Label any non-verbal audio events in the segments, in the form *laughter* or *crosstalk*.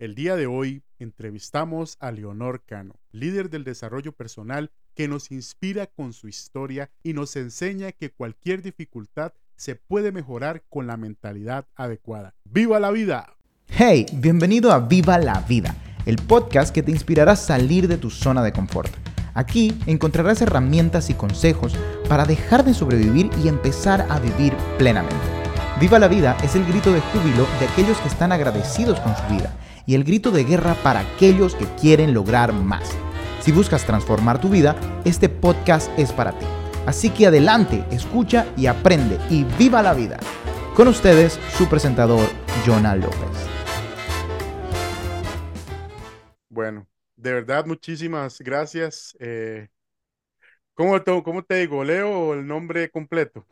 El día de hoy entrevistamos a Leonor Cano, líder del desarrollo personal que nos inspira con su historia y nos enseña que cualquier dificultad se puede mejorar con la mentalidad adecuada. ¡Viva la vida! Hey, bienvenido a Viva la Vida, el podcast que te inspirará a salir de tu zona de confort. Aquí encontrarás herramientas y consejos para dejar de sobrevivir y empezar a vivir plenamente. Viva la vida es el grito de júbilo de aquellos que están agradecidos con su vida y el grito de guerra para aquellos que quieren lograr más. Si buscas transformar tu vida, este podcast es para ti. Así que adelante, escucha y aprende y viva la vida. Con ustedes, su presentador, Jonah López. Bueno, de verdad, muchísimas gracias. Eh, ¿cómo, te, ¿Cómo te digo? ¿Leo el nombre completo?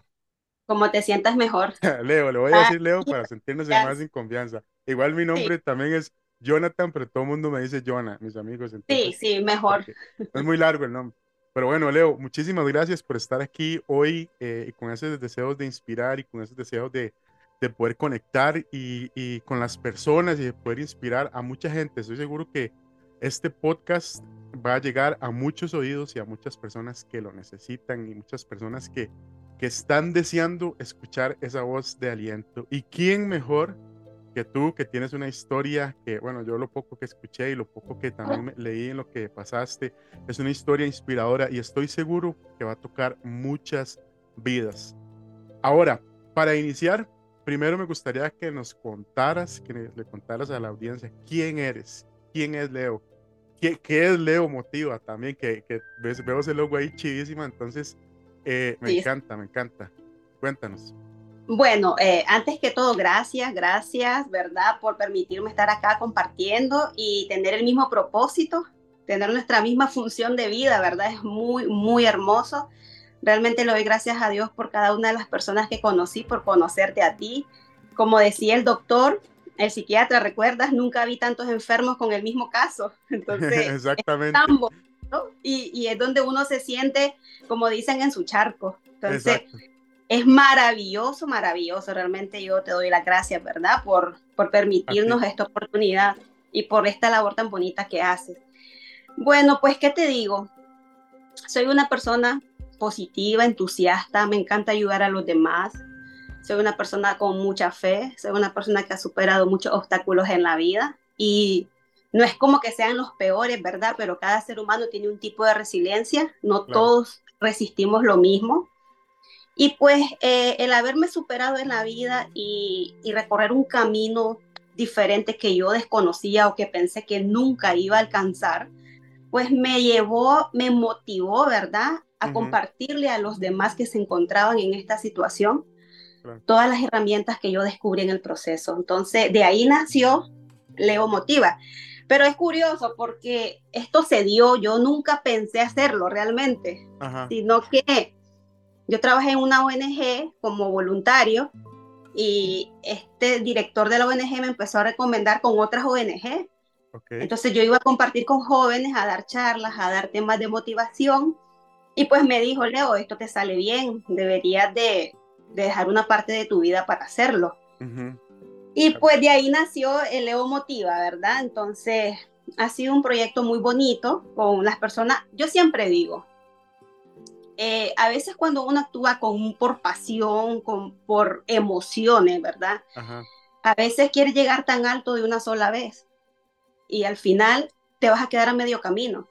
Como te sientas mejor. *laughs* Leo, le voy a decir Leo para sentirnos más en confianza. Igual mi nombre también es Jonathan, pero todo el mundo me dice Jonah, mis amigos. sí, sí, mejor. Es muy largo el nombre. Pero bueno, Leo, muchísimas gracias por estar aquí hoy eh, con esos deseos de inspirar y con esos deseos de, de poder conectar y, y, con las personas y de poder inspirar a mucha gente. Estoy seguro que este podcast va a llegar a muchos oídos y a muchas personas que lo necesitan y muchas personas que, que están deseando escuchar esa voz de aliento. ¿Y quién mejor que tú, que tienes una historia que, bueno, yo lo poco que escuché y lo poco que también leí en lo que pasaste, es una historia inspiradora y estoy seguro que va a tocar muchas vidas. Ahora, para iniciar, primero me gustaría que nos contaras, que le contaras a la audiencia quién eres, quién es Leo, qué, qué es Leo Motiva también, que, que veo ese logo ahí chivísima, entonces eh, me encanta, me encanta. Cuéntanos. Bueno, eh, antes que todo, gracias, gracias, ¿verdad? Por permitirme estar acá compartiendo y tener el mismo propósito, tener nuestra misma función de vida, ¿verdad? Es muy, muy hermoso. Realmente le doy gracias a Dios por cada una de las personas que conocí, por conocerte a ti. Como decía el doctor, el psiquiatra, ¿recuerdas? Nunca vi tantos enfermos con el mismo caso. *laughs* Entonces, *laughs* Exactamente. y, y, es donde uno se siente, como dicen, en su charco. Entonces, Exacto es maravilloso, maravilloso. Realmente yo te doy las gracias, ¿verdad? Por, por permitirnos esta oportunidad y por esta labor tan bonita que haces. Bueno, pues, ¿qué te digo? Soy una persona positiva, entusiasta, me encanta ayudar a los demás. Soy una persona con mucha fe, soy una persona que ha superado muchos obstáculos en la vida y no es como que sean los peores, ¿verdad? Pero cada ser humano tiene un tipo de resiliencia, no todos resistimos lo mismo. Y pues eh, el haberme superado en la vida y, recorrer un camino diferente que yo desconocía o que pensé que nunca iba a alcanzar, pues me llevó, me motivó, ¿verdad? A compartirle a los demás que se encontraban en esta situación todas las herramientas que yo descubrí en el proceso. Entonces, de ahí nació Leo Motiva. Pero es curioso porque esto se dio, yo nunca pensé hacerlo realmente, sino que yo trabajé en una ONG como voluntario y este director de la ONG me empezó a recomendar con otras ONG. Entonces yo iba a compartir con jóvenes, a dar charlas, a dar temas de motivación y pues me dijo, Leo, esto te sale bien, deberías de, dejar una parte de tu vida para hacerlo. Y pues de ahí nació el Leo Motiva, ¿verdad? Entonces ha sido un proyecto muy bonito con las personas, yo siempre digo, eh, a veces cuando uno actúa con, por pasión, con, por emociones, ¿verdad? A veces quiere llegar tan alto de una sola vez y al final te vas a quedar a medio camino.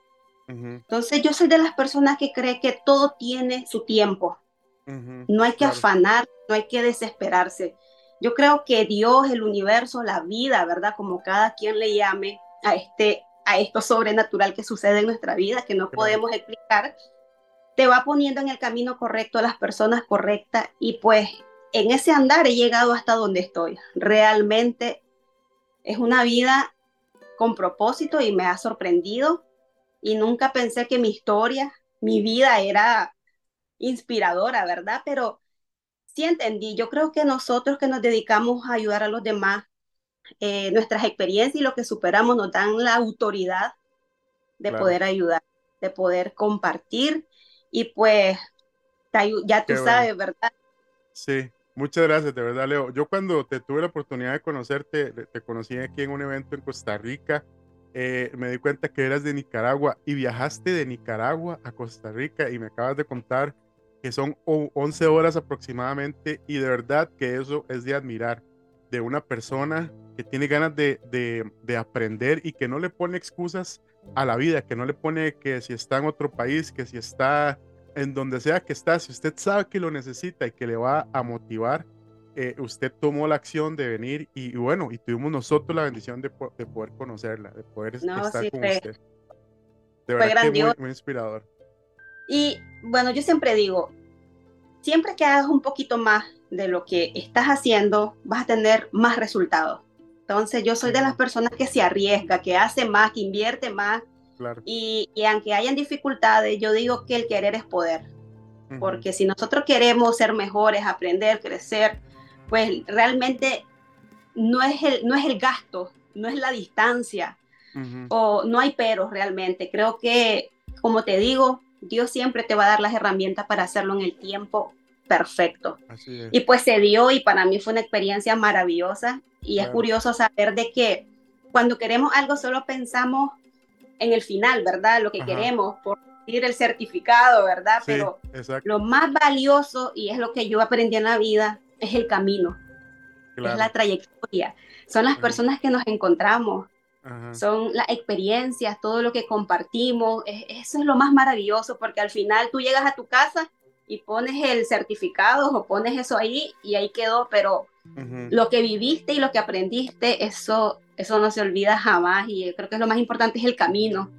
Entonces yo soy de las personas que cree que todo tiene su tiempo. No hay que afanar, no hay que desesperarse. Yo creo que Dios, el universo, la vida, ¿verdad? Como cada quien le llame a este a esto sobrenatural que sucede en nuestra vida, que no podemos explicar, te va poniendo en el camino correcto a las personas correctas y pues en ese andar he llegado hasta donde estoy. Realmente es una vida con propósito y me ha sorprendido y nunca pensé que mi historia, mi vida era inspiradora, ¿verdad? Pero sí entendí, yo creo que nosotros que nos dedicamos a ayudar a los demás, eh, nuestras experiencias y lo que superamos nos dan la autoridad de poder ayudar, de poder compartir y pues ya tú sabes, ¿verdad? Sí, Muchas gracias, de verdad, Leo. Yo cuando te tuve la oportunidad de conocerte, te conocí aquí en un evento en Costa Rica, eh, me di cuenta que eras de Nicaragua y viajaste de Nicaragua a Costa Rica y me acabas de contar que son 11 horas aproximadamente y de verdad que eso es de admirar de una persona que tiene ganas de, de, aprender y que no le pone excusas a la vida, que no le pone que si está en otro país, que si está en donde sea que está, si usted sabe que lo necesita y que le va a motivar, eh, usted tomó la acción de venir y, bueno, y tuvimos nosotros la bendición de, de poder conocerla, de poder estar con usted. De verdad que muy, muy inspirador. Y bueno, yo siempre digo, siempre que hagas un poquito más de lo que estás haciendo, vas a tener más resultados. Entonces yo soy de las personas que se arriesga, que hace más, que invierte más. Y, aunque hayan dificultades, yo digo que el querer es poder. Porque si nosotros queremos ser mejores, aprender, crecer, pues realmente no es el, no es el gasto, no es la distancia, o no hay peros realmente. Creo que, como te digo, Dios siempre te va a dar las herramientas para hacerlo en el tiempo perfecto. Y pues se dio y para mí fue una experiencia maravillosa y es curioso saber de que cuando queremos algo solo pensamos en el final, ¿verdad? Lo que queremos, por ir el certificado, ¿verdad? Pero lo más valioso, y es lo que yo aprendí en la vida, es el camino, es la trayectoria, son las personas que nos encontramos, son las experiencias, todo lo que compartimos, eso es lo más maravilloso, porque al final tú llegas a tu casa y pones el certificado o pones eso ahí y ahí quedó, pero lo que viviste y lo que aprendiste, eso, eso no se olvida jamás y creo que lo más importante es el camino.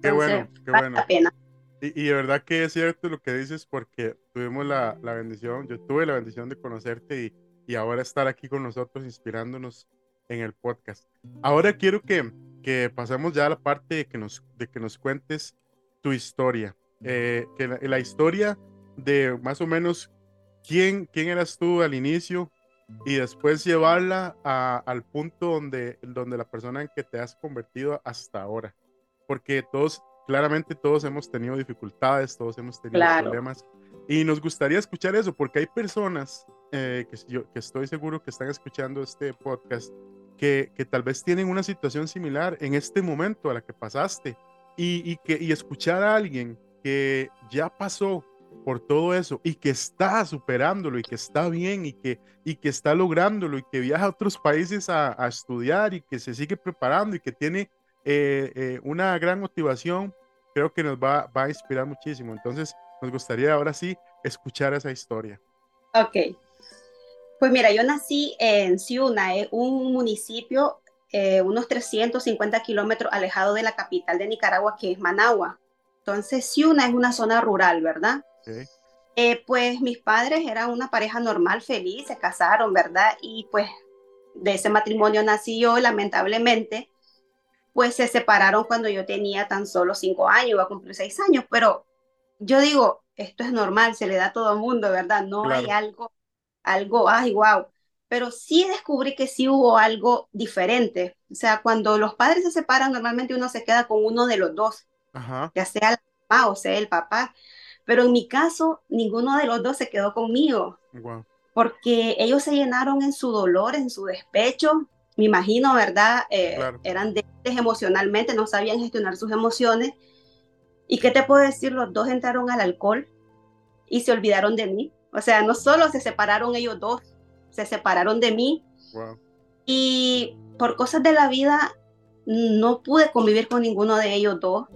Qué bueno, qué bueno. La pena. Y, y, de verdad que es cierto lo que dices porque tuvimos la, la bendición, yo tuve la bendición de conocerte y, y, ahora estar aquí con nosotros inspirándonos en el podcast. Ahora quiero que, que pasemos ya a la parte de que nos, de que nos cuentes tu historia. Eh, que la, la historia de más o menos quién, quién eras tú al inicio y después llevarla al punto donde, donde la persona en que te has convertido hasta ahora. Porque todos, claramente todos hemos tenido dificultades, todos hemos tenido problemas. Y nos gustaría escuchar eso, porque hay personas eh, que, yo, que estoy seguro que están escuchando este podcast que, que, tal vez tienen una situación similar en este momento a la que pasaste. Y, y, que, y escuchar a alguien que ya pasó por todo eso y que está superándolo y que está bien y que, y que está lográndolo y que viaja a otros países a, estudiar y que se sigue preparando y que tiene eh, eh, una gran motivación, creo que nos va, va, a inspirar muchísimo. Entonces, nos gustaría ahora sí escuchar esa historia. Ok. Pues mira, yo nací en Ciuna, un municipio eh, unos 350 kilómetros alejado de la capital de Nicaragua, que es Managua. Entonces, Ciuna es una zona rural, ¿verdad? Eh, pues mis padres eran una pareja normal, feliz, se casaron, ¿verdad? Y pues de ese matrimonio nací yo, lamentablemente, pues se separaron cuando yo tenía tan solo cinco años, iba a cumplir seis años, pero yo digo, esto es normal, se le da a todo el mundo, ¿verdad? No hay algo, algo, ay, wow. Pero sí descubrí que sí hubo algo diferente. O sea, cuando los padres se separan, normalmente uno se queda con uno de los dos, ya sea la mamá o sea el papá. Pero en mi caso, ninguno de los dos se quedó conmigo. Porque ellos se llenaron en su dolor, en su despecho. Me imagino, ¿verdad? Eh, eran débiles emocionalmente, no sabían gestionar sus emociones. ¿Y qué te puedo decir? Los dos entraron al alcohol y se olvidaron de mí. O sea, no solo se separaron ellos dos, se separaron de mí. Y por cosas de la vida, no pude convivir con ninguno de ellos dos.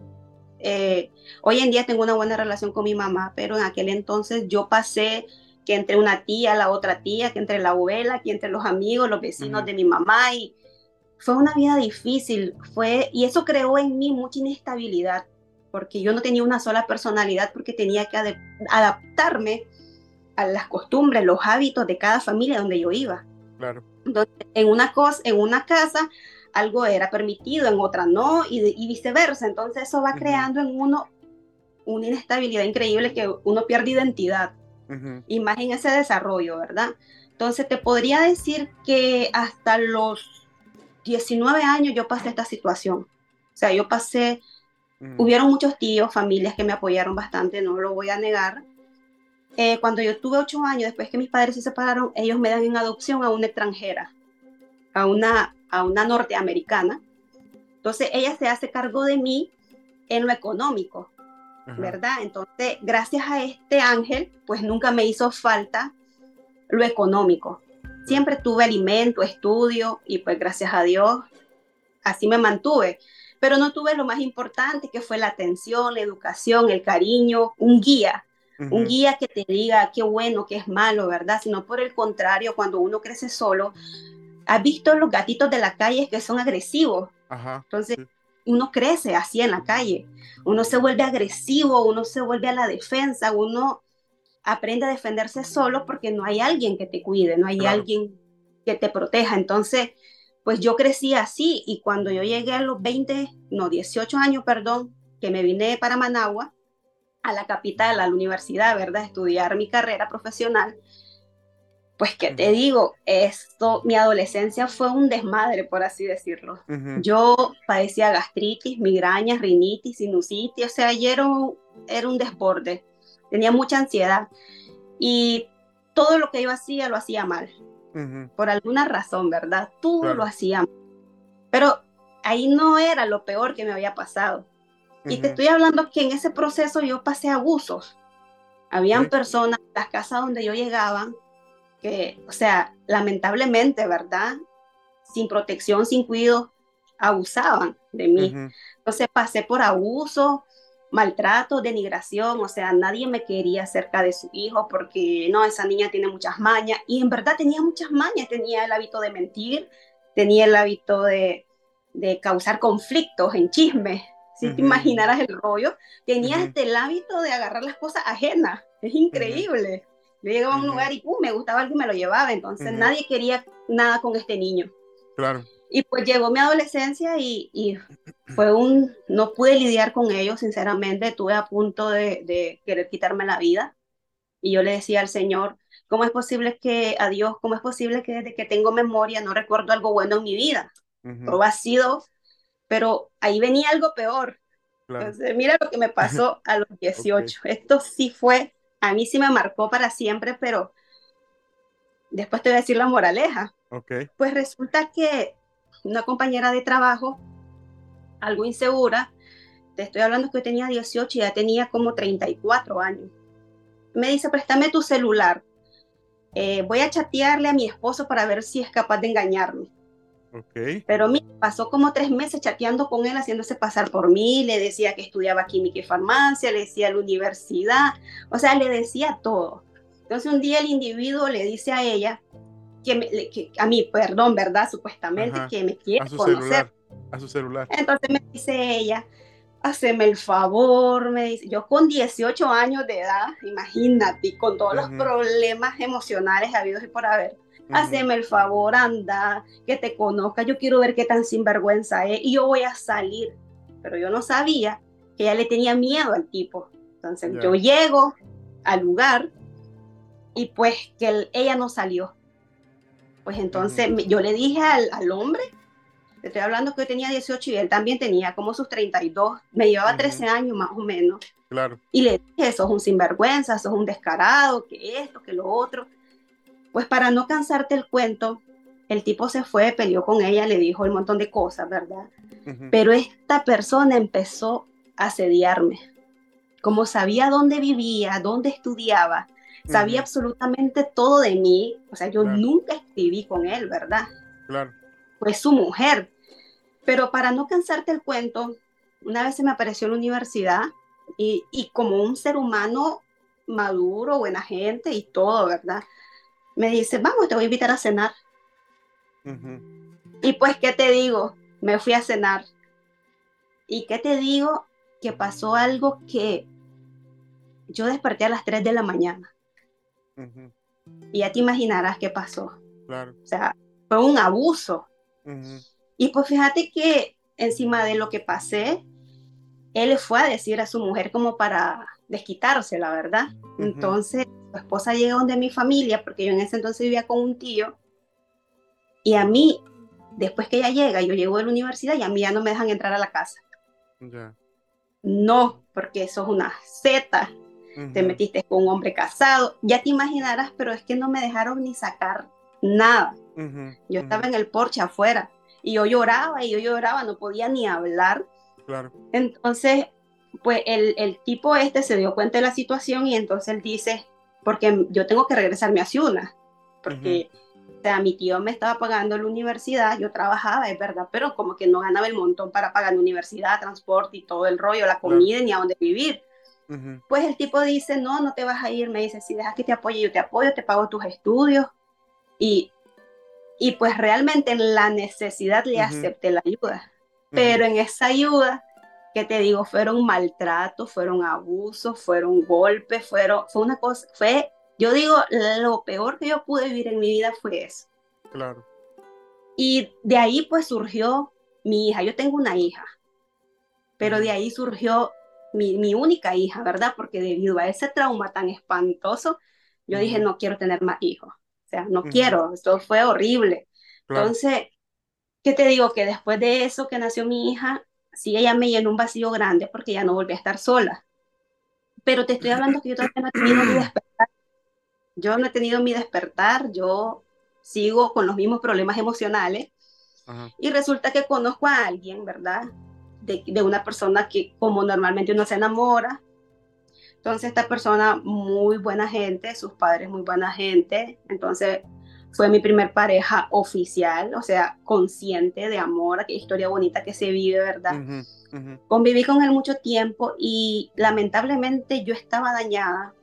Eh, hoy en día tengo una buena relación con mi mamá, pero en aquel entonces yo pasé que entre una tía, la otra tía, que entre la abuela, que entre los amigos, los vecinos de mi mamá y fue una vida difícil, fue y eso creó en mí mucha inestabilidad, porque yo no tenía una sola personalidad porque tenía que adaptarme a las costumbres, los hábitos de cada familia donde yo iba. Claro. Entonces, en una cosa, en una casa algo era permitido, en otra no, y, viceversa. Entonces eso va creando en uno una inestabilidad increíble que uno pierde identidad. Y más en ese desarrollo, ¿verdad? Entonces te podría decir que hasta los 19 años yo pasé esta situación. O sea, yo pasé, hubieron muchos tíos, familias que me apoyaron bastante, no lo voy a negar, eh, cuando yo tuve ocho años, después que mis padres se separaron, ellos me dan en adopción a una extranjera, a una, a una norteamericana. Entonces ella se hace cargo de mí en lo económico, ¿verdad? Entonces, gracias a este ángel, pues nunca me hizo falta lo económico. Siempre tuve alimento, estudio y pues gracias a Dios así me mantuve. Pero no tuve lo más importante que fue la atención, la educación, el cariño, un guía. Un guía que te diga qué bueno, qué es malo, ¿verdad? Sino por el contrario, cuando uno crece solo, has visto los gatitos de la calle que son agresivos. Entonces, uno crece así en la calle. Uno se vuelve agresivo, uno se vuelve a la defensa, uno aprende a defenderse solo porque no hay alguien que te cuide, no hay alguien que te proteja. Entonces, pues yo crecí así y cuando yo llegué a los 20, no, 18 años, perdón, que me vine para Managua, a la capital, a la universidad, ¿verdad? estudiar mi carrera profesional. Pues que te digo, esto, mi adolescencia fue un desmadre, por así decirlo. Yo padecía gastritis, migrañas, rinitis, sinusitis, o sea, ayer era era un desborde tenía mucha ansiedad y todo lo que yo hacía lo hacía mal, por alguna razón, ¿verdad? Todo lo hacía mal. Pero ahí no era lo peor que me había pasado. Y te estoy hablando que en ese proceso yo pasé abusos. Habían personas en las casas donde yo llegaba que, o sea, lamentablemente, ¿verdad? Sin protección, sin cuidado, abusaban de mí. Entonces pasé por abuso, maltrato, denigración, o sea, nadie me quería cerca de su hijo porque no, esa niña tiene muchas mañas y en verdad tenía muchas mañas, tenía el hábito de mentir, tenía el hábito de, de causar conflictos en chismes, si te imaginaras el rollo, tenía este el hábito de agarrar las cosas ajenas, es increíble. Yo llegaba a un lugar y me gustaba algo y me lo llevaba, entonces nadie quería nada con este niño. Claro. Y pues llegó mi adolescencia y, y, fue un, no pude lidiar con ellos, sinceramente, estuve a punto de, de, querer quitarme la vida. Y yo le decía al Señor, ¿cómo es posible que, a Dios, cómo es posible que desde que tengo memoria no recuerdo algo bueno en mi vida? Todo ha sido, pero ahí venía algo peor. Entonces, mira lo que me pasó a los 18. Esto sí fue, a mí sí me marcó para siempre, pero después te voy a decir la moraleja. Okay. Pues resulta que una compañera de trabajo, algo insegura, te estoy hablando que yo tenía 18 y ya tenía como 34 años. Me dice, préstame tu celular. Eh, voy a chatearle a mi esposo para ver si es capaz de engañarme. Okay. Pero me pasó como tres meses chateando con él, haciéndose pasar por mí, le decía que estudiaba química y farmacia, le decía la universidad, o sea, le decía todo. Entonces un día el individuo le dice a ella que, a mí, perdón, ¿verdad? Supuestamente que me quiere a su conocer. Celular, a su celular. Entonces me dice ella, haceme el favor, me dice, yo con 18 años de edad, imagínate, con todos los problemas emocionales habidos y por haber, haceme el favor, anda, que te conozca, yo quiero ver qué tan sinvergüenza es y yo voy a salir. Pero yo no sabía que ella le tenía miedo al tipo. Entonces yo llego al lugar y pues que ella no salió. Pues entonces yo le dije al, hombre, te estoy hablando que yo tenía 18 y él también tenía como sus 32, me llevaba 13 años más o menos. Claro. Y le dije, sos un sinvergüenza, sos un descarado, que esto, que lo otro. Pues para no cansarte el cuento, el tipo se fue, peleó con ella, le dijo un montón de cosas, ¿verdad? Pero esta persona empezó a asediarme. Como sabía dónde vivía, dónde estudiaba, sabía absolutamente todo de mí, o sea, yo nunca escribí con él, ¿verdad? Claro. Fue su mujer. Pero para no cansarte el cuento, una vez se me apareció en la universidad y, y como un ser humano maduro, buena gente y todo, ¿verdad? Me dice, vamos, te voy a invitar a cenar. Y pues, ¿qué te digo? Me fui a cenar. ¿Y qué te digo? Que pasó algo que yo desperté a las 3 de la mañana. Y ya te imaginarás qué pasó. Claro. O sea, fue un abuso. Y pues fíjate que encima de lo que pasé, él fue a decir a su mujer como para desquitarse, la verdad. Entonces, esposa llega donde mi familia, porque yo en ese entonces vivía con un tío, y a mí, después que ella llega, yo llego de la universidad y a mí ya no me dejan entrar a la casa. No, porque eso es una zeta te metiste con un hombre casado, ya te imaginarás, pero es que no me dejaron ni sacar nada. yo estaba en el porche afuera y yo lloraba y yo lloraba, no podía ni hablar. Claro. Entonces, pues el, el, tipo este se dio cuenta de la situación y entonces él dice, porque yo tengo que regresarme a Ciudad, porque o sea, mi tío me estaba pagando la universidad, yo trabajaba, es verdad, pero como que no ganaba el montón para pagar la universidad, transporte y todo el rollo, la comida ni a dónde vivir. Pues el tipo dice, no, no te vas a ir, me dice, si dejas que te apoye, yo te apoyo, te pago tus estudios. Y, y pues realmente en la necesidad le acepté la ayuda. Pero en esa ayuda, que te digo, fueron maltratos, fueron abusos, fueron golpes, fueron, fue una cosa, fue, yo digo, lo peor que yo pude vivir en mi vida fue eso. Claro. Y de ahí pues surgió mi hija, yo tengo una hija, pero de ahí surgió mi, mi, única hija, ¿verdad? Porque debido a ese trauma tan espantoso, yo dije, no quiero tener más hijos. O sea, no quiero, esto fue horrible. Entonces, ¿qué te digo? Que después de eso que nació mi hija, sí, ella me llenó un vacío grande porque ya no volví a estar sola. Pero te estoy hablando que yo todavía no he tenido mi despertar. Yo no he tenido mi despertar, yo sigo con los mismos problemas emocionales. Y resulta que conozco a alguien, ¿verdad? De, de, una persona que como normalmente uno se enamora, entonces esta persona muy buena gente, sus padres muy buena gente, entonces fue mi primer pareja oficial, o sea, consciente de amor, qué historia bonita que se vive, ¿verdad? Conviví con él mucho tiempo y lamentablemente yo estaba dañada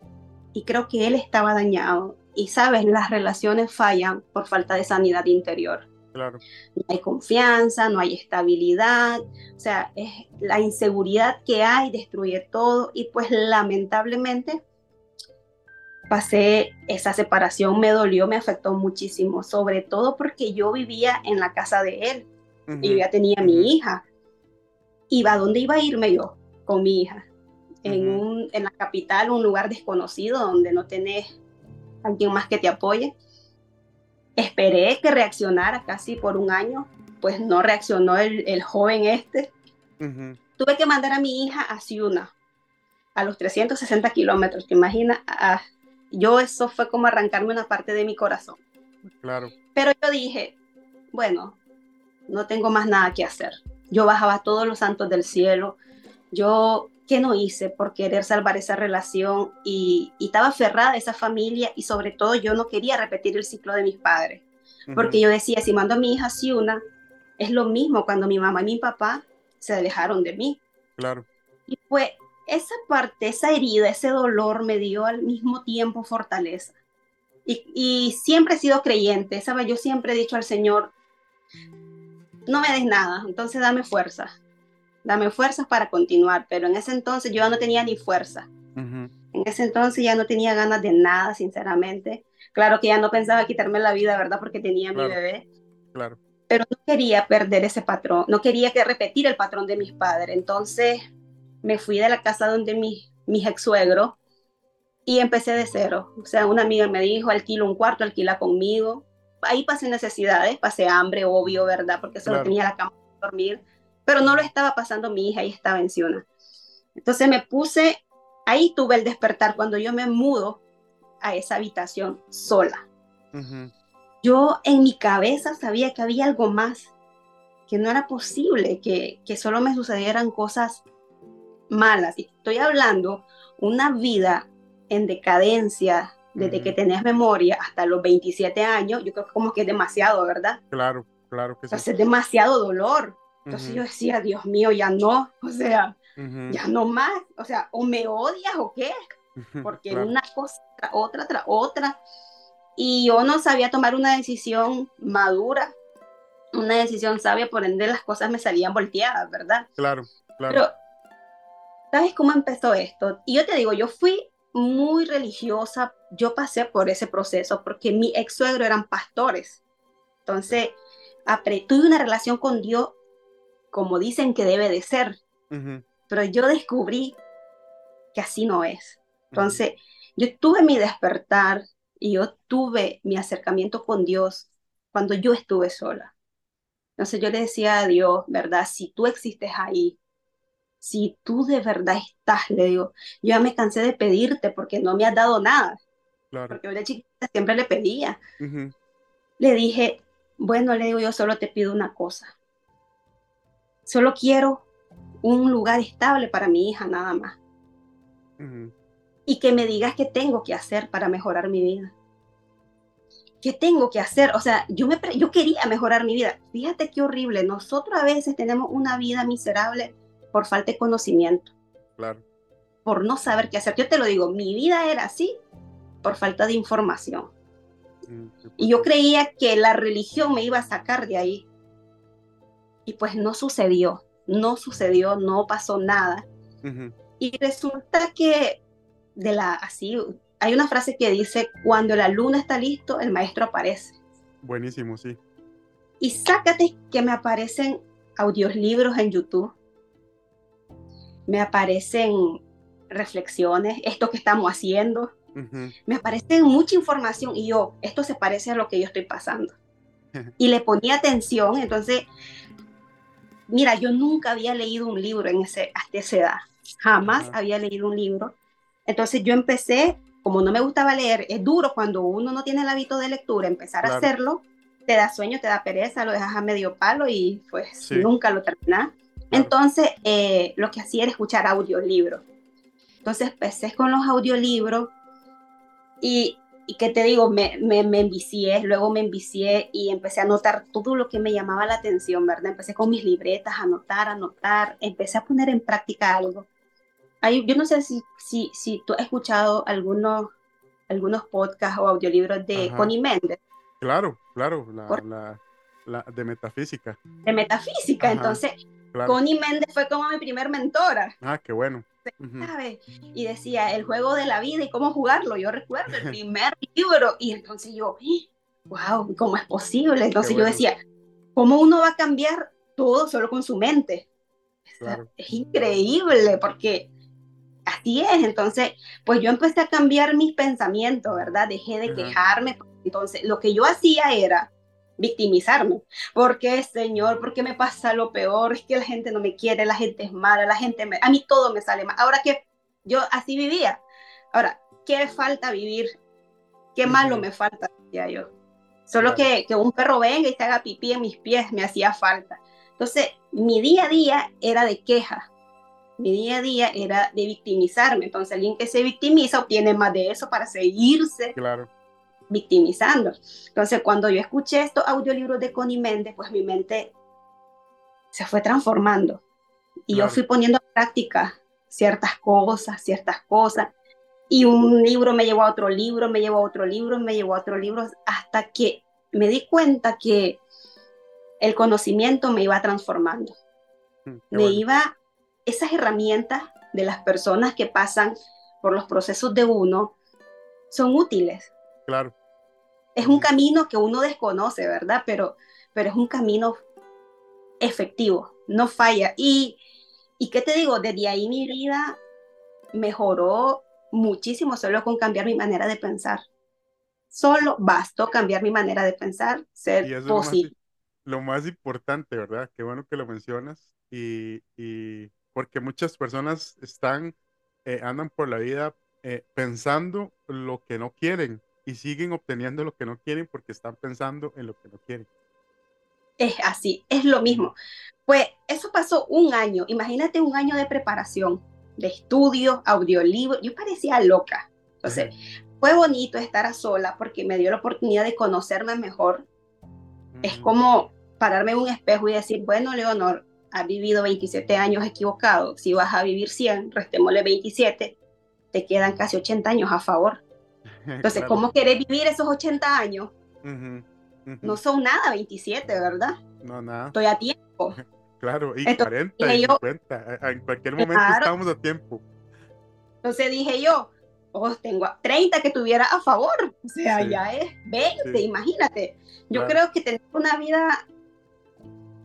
y creo que él estaba dañado. Y sabes, las relaciones fallan por falta de sanidad interior. Claro. No hay confianza, no hay estabilidad, o sea, es, la inseguridad que hay destruye todo y pues lamentablemente pasé esa separación, me dolió, me afectó muchísimo, sobre todo porque yo vivía en la casa de él y ya tenía mi hija. ¿Iba a dónde iba a irme yo con mi hija? en, un, en la capital, un lugar desconocido donde no tenés alguien más que te apoye. Esperé que reaccionara casi por un año, pues no reaccionó el, el joven este. Tuve que mandar a mi hija a Ciuna, a los 360 kilómetros, ¿te imaginas? Yo eso fue como arrancarme una parte de mi corazón. Claro. Pero yo dije, bueno, no tengo más nada que hacer. Yo bajaba todos los santos del cielo. Yo, ¿qué no hice por querer salvar esa relación? Y, y estaba aferrada a esa familia y sobre todo yo no quería repetir el ciclo de mis padres. Porque yo decía, si mando a mi hija así una, es lo mismo cuando mi mamá y mi papá se alejaron de mí. Claro. Y fue esa parte, esa herida, ese dolor me dio al mismo tiempo fortaleza. Y, y, siempre he sido creyente, ¿sabes? Yo siempre he dicho al Señor, no me des nada, entonces dame fuerza, dame fuerzas para continuar, pero en ese entonces yo no tenía ni fuerza. En ese entonces ya no tenía ganas de nada, sinceramente. Claro que ya no pensaba quitarme la vida, ¿verdad? Porque tenía mi bebé. Claro. Pero no quería perder ese patrón, no quería que repetir el patrón de mis padres. Entonces me fui de la casa donde mi, mi ex suegro y empecé de cero. O sea, una amiga me dijo, alquila un cuarto, alquila conmigo. Ahí pasé necesidades, pasé hambre, obvio, ¿verdad? Porque solo tenía la cama para dormir. Pero no lo estaba pasando mi hija, y estaba en Ciuna. Entonces me puse, ahí tuve el despertar cuando yo me mudo a esa habitación sola. Yo en mi cabeza sabía que había algo más, que no era posible, que, que solo me sucedieran cosas malas. Y estoy hablando una vida en decadencia desde que tenés memoria hasta los 27 años, yo creo que como que es demasiado, ¿verdad? Claro, claro que sí. es demasiado dolor. Entonces yo decía, Dios mío, ya no, o sea, ya no más, o sea, o me odias o qué, porque una cosa otra tras otra. Y yo no sabía tomar una decisión madura, una decisión sabia, por ende las cosas me salían volteadas, ¿verdad? Claro, claro. Pero ¿Sabes cómo empezó esto? Y yo te digo, yo fui muy religiosa, yo pasé por ese proceso porque mi ex suegro eran pastores. Entonces, tuve una relación con Dios como dicen que debe de ser, pero yo descubrí que así no es. Entonces, yo tuve mi despertar y yo tuve mi acercamiento con Dios cuando yo estuve sola. Entonces yo le decía a Dios, ¿verdad? Si tú existes ahí, si tú de verdad estás, le digo, yo ya me cansé de pedirte porque no me has dado nada. Porque yo de chiquita siempre le pedía. Le dije, bueno, le digo, yo solo te pido una cosa. Solo quiero un lugar estable para mi hija, nada más. Y que me digas qué tengo que hacer para mejorar mi vida. ¿Qué tengo que hacer? O sea, yo, me, yo quería mejorar mi vida. Fíjate qué horrible. Nosotros a veces tenemos una vida miserable por falta de conocimiento. Claro. Por no saber qué hacer. Yo te lo digo, mi vida era así por falta de información. Mm, y yo creía que la religión me iba a sacar de ahí. Y pues no sucedió, no sucedió, no pasó nada. Y resulta que de la así hay una frase que dice cuando la luna está listo, el maestro aparece. Buenísimo, sí. Y sácate que me aparecen audiolibros en YouTube. Me aparecen reflexiones, esto que estamos haciendo me aparece mucha información y yo, esto se parece a lo que yo estoy pasando. *laughs* y le ponía atención, entonces, mira, yo nunca había leído un libro en ese, hasta esa edad, jamás había leído un libro. Entonces yo empecé, como no me gustaba leer, es duro cuando uno no tiene el hábito de lectura, empezar a hacerlo, te da sueño, te da pereza, lo dejas a medio palo y pues nunca lo terminas. Entonces, eh, lo que hacía era escuchar audiolibros. Entonces empecé con los audiolibros y, y que te digo, me, me, me, envicié, luego me envicié y empecé a anotar todo lo que me llamaba la atención, ¿verdad? Empecé con mis libretas, a anotar, a anotar, empecé a poner en práctica algo. Hay, yo no sé si, si, si tú has escuchado algunos, algunos podcasts o audiolibros de Connie Méndez. Claro, claro, la, la, de metafísica. De metafísica, entonces Connie Méndez fue como mi primer mentora. Ah, qué bueno. Y decía, el juego de la vida y cómo jugarlo. Yo recuerdo el *laughs* primer libro y entonces yo, wow, ¿cómo es posible? Entonces yo decía, ¿cómo uno va a cambiar todo solo con su mente? Es increíble porque así es. Entonces, pues yo empecé a cambiar mis pensamientos, ¿verdad? Dejé de quejarme. Entonces, lo que yo hacía era victimizarme. ¿Por qué, Señor? ¿Por qué me pasa lo peor? Es que la gente no me quiere, la gente es mala, la gente me... A mí todo me sale mal. Ahora que yo así vivía. Ahora, ¿qué falta vivir? ¿Qué malo me falta? Decía yo. Solo que, que un perro venga y se haga pipí en mis pies me hacía falta. Entonces, mi día a día era de queja. Mi día a día era de victimizarme. Entonces, alguien que se victimiza obtiene más de eso para seguirse claro victimizando. Entonces, cuando yo escuché estos audiolibros de Connie Méndez, pues mi mente se fue transformando y yo fui poniendo en práctica ciertas cosas, ciertas cosas. Y un libro me llevó a otro libro, me llevó a otro libro, me llevó a otro libro, hasta que me di cuenta que el conocimiento me iba transformando. Mm, me iba, esas herramientas de las personas que pasan por los procesos de uno son útiles. Claro es un camino que uno desconoce, ¿verdad? Pero, pero es un camino efectivo, no falla. Y, y qué te digo, desde ahí mi vida mejoró muchísimo solo con cambiar mi manera de pensar. Solo bastó cambiar mi manera de pensar, ser posible. Lo más, importante, ¿verdad? Qué bueno que lo mencionas. Y, y porque muchas personas están, eh, andan por la vida eh, pensando lo que no quieren y siguen obteniendo lo que no quieren porque están pensando en lo que no quieren. Es así, es lo mismo. Pues eso pasó un año, imagínate un año de preparación, de estudio, audiolibro, yo parecía loca. Entonces, fue bonito estar a sola porque me dio la oportunidad de conocerme mejor. Es como pararme en un espejo y decir, bueno, Leonor, has vivido 27 años equivocado, si vas a vivir 100, restémosle 27, te quedan casi 80 años a favor. Entonces, ¿cómo querés vivir esos 80 años? No son nada 27, ¿verdad? No, nada. Estoy a tiempo. *laughs* claro, y 40, y 50. En cualquier momento estamos a tiempo. Entonces dije yo, oh, tengo 30 que tuviera a favor. O sea, ya es 20, imagínate. Yo creo que tener una vida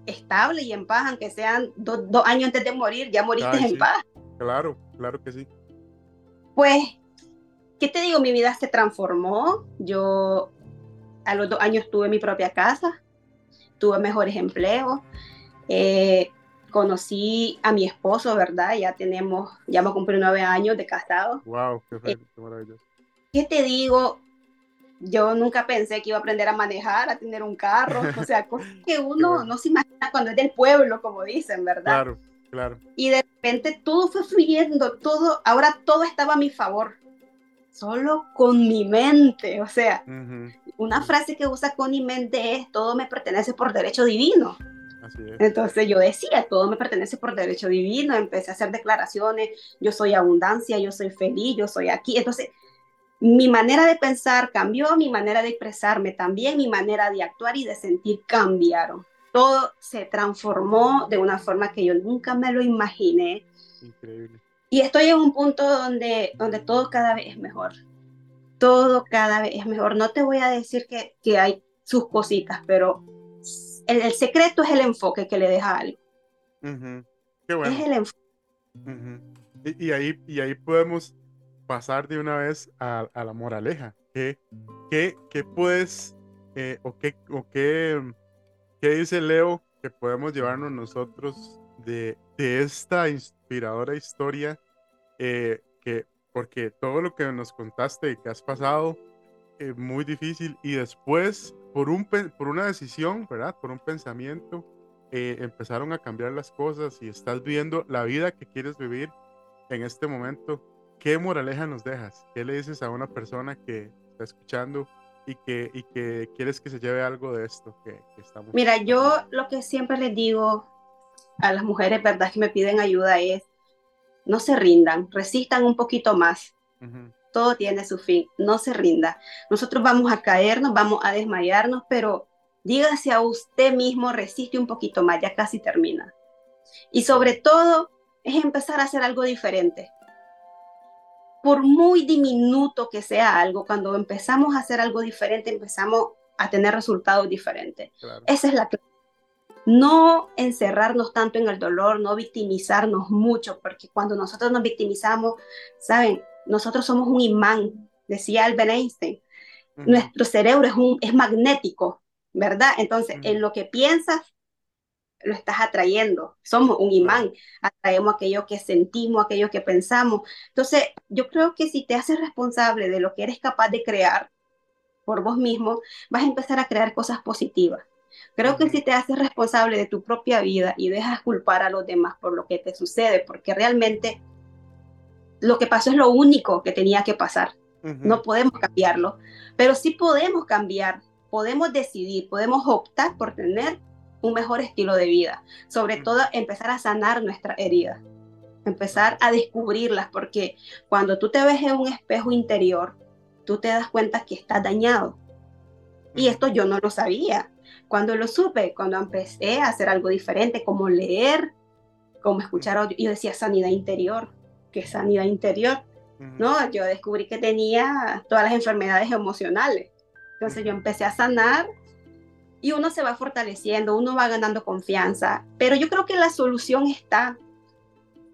estable y en paz, aunque sean dos, años antes de morir, ya moriste en paz. Claro, claro que sí. Pues ¿qué te digo? Mi vida se transformó. Yo a los dos años tuve mi propia casa, tuve mejores empleos, eh, conocí a mi esposo, ¿verdad? Ya tenemos, ya me cumplí nueve años de casado. ¡Wow! ¡Qué, eh, qué maravilloso! ¿Qué te digo? Yo nunca pensé que iba a aprender a manejar, a tener un carro, o sea, *laughs* cosas que uno no se imagina cuando es del pueblo, como dicen, ¿verdad? Claro, claro. Y de repente todo fue fluyendo, todo, ahora todo estaba a mi favor, solo con mi mente, o sea, una frase que usa con mi mente es, todo me pertenece por derecho divino. Entonces yo decía, todo me pertenece por derecho divino, empecé a hacer declaraciones, yo soy abundancia, yo soy feliz, yo soy aquí. Entonces, mi manera de pensar cambió, mi manera de expresarme también, mi manera de actuar y de sentir cambiaron. Todo se transformó de una forma que yo nunca me lo imaginé. Increíble. Y estoy en un punto donde, donde todo cada vez es mejor. Todo cada vez es mejor. No te voy a decir que, que hay sus cositas, pero el, secreto es el enfoque que le deja algo. Qué bueno. Es el enfoque. y, ahí, y ahí podemos pasar de una vez a, la moraleja. ¿Qué, qué, qué puedes eh, o, qué, o qué, qué dice Leo que podemos llevarnos nosotros de, de esta inspiradora historia? Eh, que, porque todo lo que nos contaste que has pasado es muy difícil y después por, un, por una decisión, ¿verdad? Por un pensamiento, eh, empezaron a cambiar las cosas y estás viendo la vida que quieres vivir en este momento. ¿Qué moraleja nos dejas? ¿Qué le dices a una persona que está escuchando y que, y que quieres que se lleve algo de esto que, estamos Mira, yo lo que siempre les digo a las mujeres, ¿verdad? Que me piden ayuda es, no se rindan, resistan un poquito más todo tiene su fin, no se rinda. Nosotros vamos a caernos, vamos a desmayarnos, pero dígase a usted mismo, resiste un poquito más, ya casi termina. Y sobre todo es empezar a hacer algo diferente. Por muy diminuto que sea algo, cuando empezamos a hacer algo diferente, empezamos a tener resultados diferentes. Esa es la clave. No encerrarnos tanto en el dolor, no victimizarnos mucho, porque cuando nosotros nos victimizamos, ¿saben? nosotros somos un imán, decía Albert Einstein. Nuestro cerebro es, un, es magnético, ¿verdad? Entonces, en lo que piensas, lo estás atrayendo. Somos un imán, atraemos aquello que sentimos, aquello que pensamos. Entonces, yo creo que si te haces responsable de lo que eres capaz de crear por vos mismo, vas a empezar a crear cosas positivas. Creo que si te haces responsable de tu propia vida y dejas culpar a los demás por lo que te sucede, porque realmente lo que pasó es lo único que tenía que pasar. No podemos cambiarlo, pero sí podemos cambiar, podemos decidir, podemos optar por tener un mejor estilo de vida. Sobre todo empezar a sanar nuestra herida, empezar a descubrirlas, porque cuando tú te ves en un espejo interior, tú te das cuenta que estás dañado. Y esto yo no lo sabía. Cuando lo supe, cuando empecé a hacer algo diferente, como leer, como escuchar, yo decía sanidad interior que sanidad interior, ¿no? Yo descubrí que tenía todas las enfermedades emocionales. Entonces yo empecé a sanar y uno se va fortaleciendo, uno va ganando confianza, pero yo creo que la solución está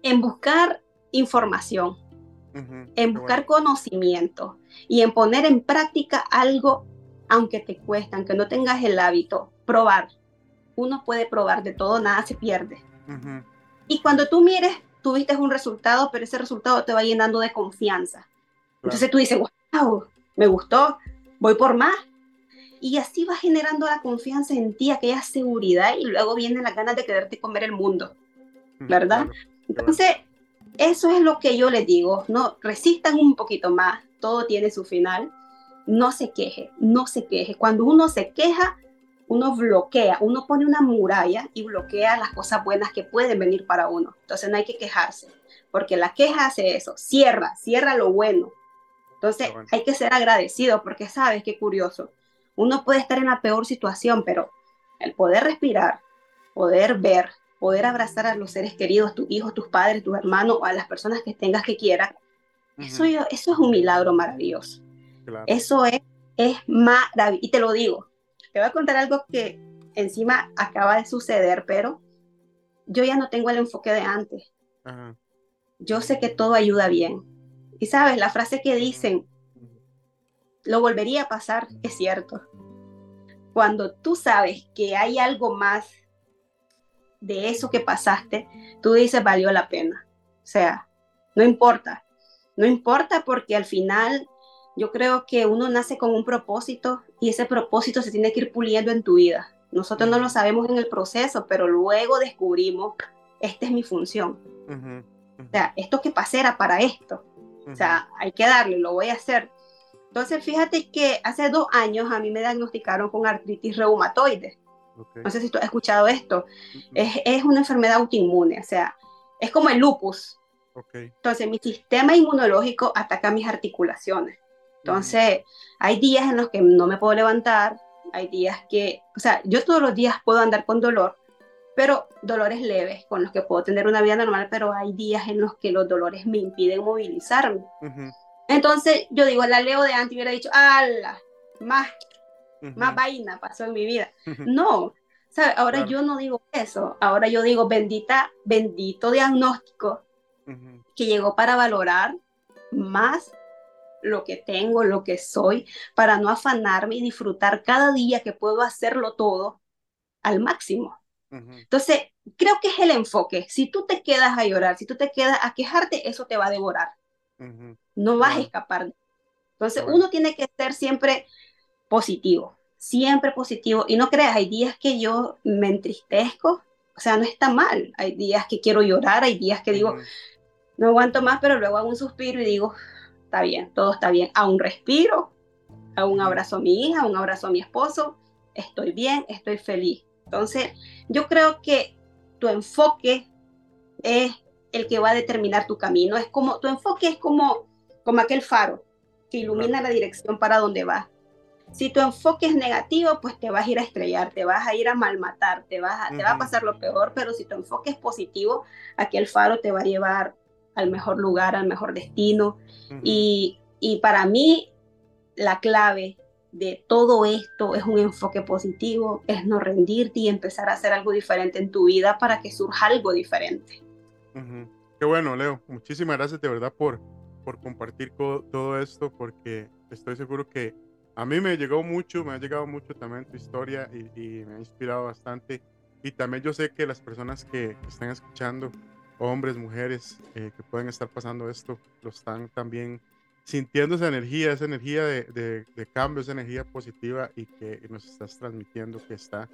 en buscar información, en buscar conocimiento y en poner en práctica algo, aunque te cueste, aunque no tengas el hábito, probar. Uno puede probar de todo, nada se pierde. Y cuando tú mires tuviste un resultado, pero ese resultado te va llenando de confianza. Entonces tú dices, wow, me gustó, voy por más. Y así va generando la confianza en ti, aquella seguridad, y luego vienen las ganas de quererte comer el mundo, ¿verdad? Entonces, eso es lo que yo les digo, no resistan un poquito más, todo tiene su final, no se queje, no se queje. Cuando uno se queja, uno bloquea, uno pone una muralla y bloquea las cosas buenas que pueden venir para uno. Entonces no hay que quejarse, porque la queja hace eso, cierra, cierra lo bueno. Entonces hay que ser agradecido, porque sabes qué curioso. Uno puede estar en la peor situación, pero el poder respirar, poder ver, poder abrazar a los seres queridos, tus hijos, tus padres, tus hermanos o a las personas que tengas que quieras, eso, eso es un milagro maravilloso. Eso es, es maravilloso. Y te lo digo, te voy a contar algo que encima acaba de suceder, pero yo ya no tengo el enfoque de antes. Yo sé que todo ayuda bien. Y sabes, la frase que dicen, lo volvería a pasar, es cierto. Cuando tú sabes que hay algo más de eso que pasaste, tú dices, valió la pena. O sea, no importa, no importa porque al final yo creo que uno nace con un propósito y ese propósito se tiene que ir puliendo en tu vida. Nosotros no lo sabemos en el proceso, pero luego descubrimos, esta es mi función. O sea, esto que pasé era para esto. O sea, hay que darle, lo voy a hacer. Entonces, fíjate que hace dos años a mí me diagnosticaron con artritis reumatoide. No sé si tú has escuchado esto. es, es, una enfermedad autoinmune, o sea, es como el lupus. Entonces, mi sistema inmunológico ataca mis articulaciones. Entonces, hay días en los que no me puedo levantar, hay días que, o sea, yo todos los días puedo andar con dolor, pero dolores leves con los que puedo tener una vida normal, pero hay días en los que los dolores me impiden movilizarme. Entonces, yo digo, la Leo de antes hubiera dicho, ¡ala! Más, más vaina pasó en mi vida. No, ¿sabes? Ahora yo no digo eso, ahora yo digo, bendita, bendito diagnóstico que llegó para valorar más lo que tengo, lo que soy, para no afanarme y disfrutar cada día que puedo hacerlo todo al máximo. Entonces, creo que es el enfoque. Si tú te quedas a llorar, si tú te quedas a quejarte, eso te va a devorar. No vas a escapar. Entonces, uno tiene que ser siempre positivo, siempre positivo. Y no creas, hay días que yo me entristezco, o sea, no está mal. Hay días que quiero llorar, hay días que digo, no aguanto más, pero luego hago un suspiro y digo, está bien, todo está bien. A un respiro, a un abrazo a mi hija, a un abrazo a mi esposo, estoy bien, estoy feliz. Entonces, yo creo que tu enfoque es el que va a determinar tu camino. Es como, tu enfoque es como, como aquel faro que ilumina la dirección para donde vas. Si tu enfoque es negativo, pues te vas a ir a estrellar, te vas a ir a malmatar, te, vas te va a pasar lo peor, pero si tu enfoque es positivo, aquel faro te va a llevar al mejor lugar, al mejor destino. y, y para mí, la clave de todo esto es un enfoque positivo, es no rendirte y empezar a hacer algo diferente en tu vida para que surja algo diferente. Qué bueno, Leo. Muchísimas gracias de verdad por, por compartir todo esto, porque estoy seguro que a mí me llegó mucho, me ha llegado mucho también tu historia y, me ha inspirado bastante. Y también yo sé que las personas que están escuchando, hombres, mujeres, eh, que pueden estar pasando esto, lo están también sintiendo esa energía, esa energía de, de, cambio, esa energía positiva y que nos estás transmitiendo, que está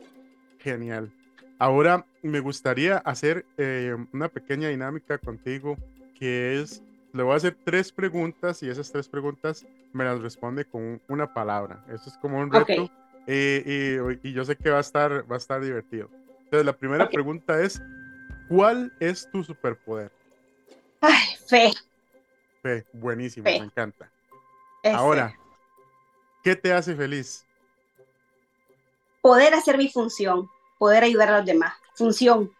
genial. Ahora me gustaría hacer eh, una pequeña dinámica contigo, que es, le voy a hacer tres preguntas y esas tres preguntas me las responde con una palabra. Eso es como un reto eh, y, yo sé que va a estar, va a estar divertido. Entonces, la primera pregunta es, ¿cuál es tu superpoder? Ay, fe buenísimo, me encanta. Ahora, ¿qué te hace feliz? Poder hacer mi función, poder ayudar a los demás. Función.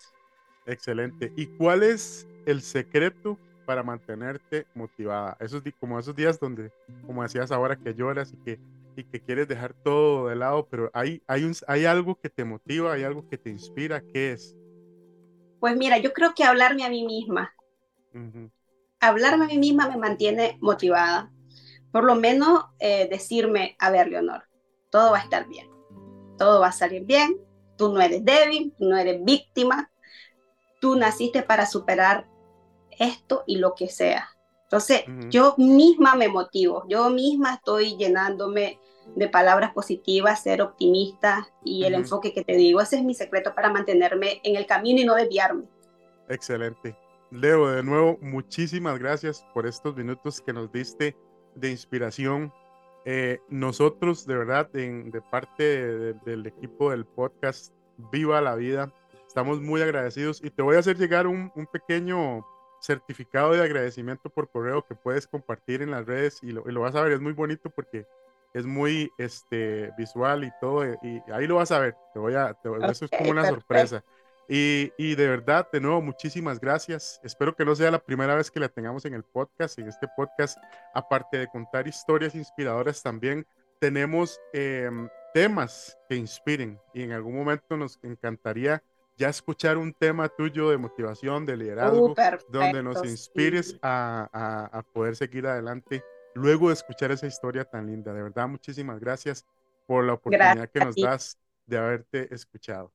Excelente. ¿Y cuál es el secreto para mantenerte motivada? Esos como esos días donde, como decías ahora, que lloras y que, y que quieres dejar todo de lado, pero hay, hay, un, hay algo que te motiva, hay algo que te inspira, ¿qué es? Pues mira, yo creo que hablarme a mí misma hablarme a mí misma me mantiene motivada. Por lo menos eh, decirme, a ver, Leonor, todo va a estar bien, todo va a salir bien, tú no eres débil, tú no eres víctima, tú naciste para superar esto y lo que sea. Entonces, yo misma me motivo, yo misma estoy llenándome de palabras positivas, ser optimista y el enfoque que te digo, ese es mi secreto para mantenerme en el camino y no desviarme. Excelente. Leo, de nuevo, muchísimas gracias por estos minutos que nos diste de inspiración. Eh, nosotros, de verdad, de parte del equipo del podcast Viva la Vida, estamos muy agradecidos y te voy a hacer llegar un, pequeño certificado de agradecimiento por correo que puedes compartir en las redes y lo, vas a ver, es muy bonito porque es muy este, visual y todo, y ahí lo vas a ver, te voy a, eso es como una sorpresa. Y, de verdad, de nuevo, muchísimas gracias. Espero que no sea la primera vez que la tengamos en el podcast. En este podcast, aparte de contar historias inspiradoras, también tenemos em, temas que inspiren. Y en algún momento nos encantaría ya escuchar un tema tuyo de motivación, de liderazgo, uh, donde nos inspires a, a, poder seguir adelante luego de escuchar esa historia tan linda. De verdad, muchísimas gracias por la oportunidad que nos das de haberte escuchado.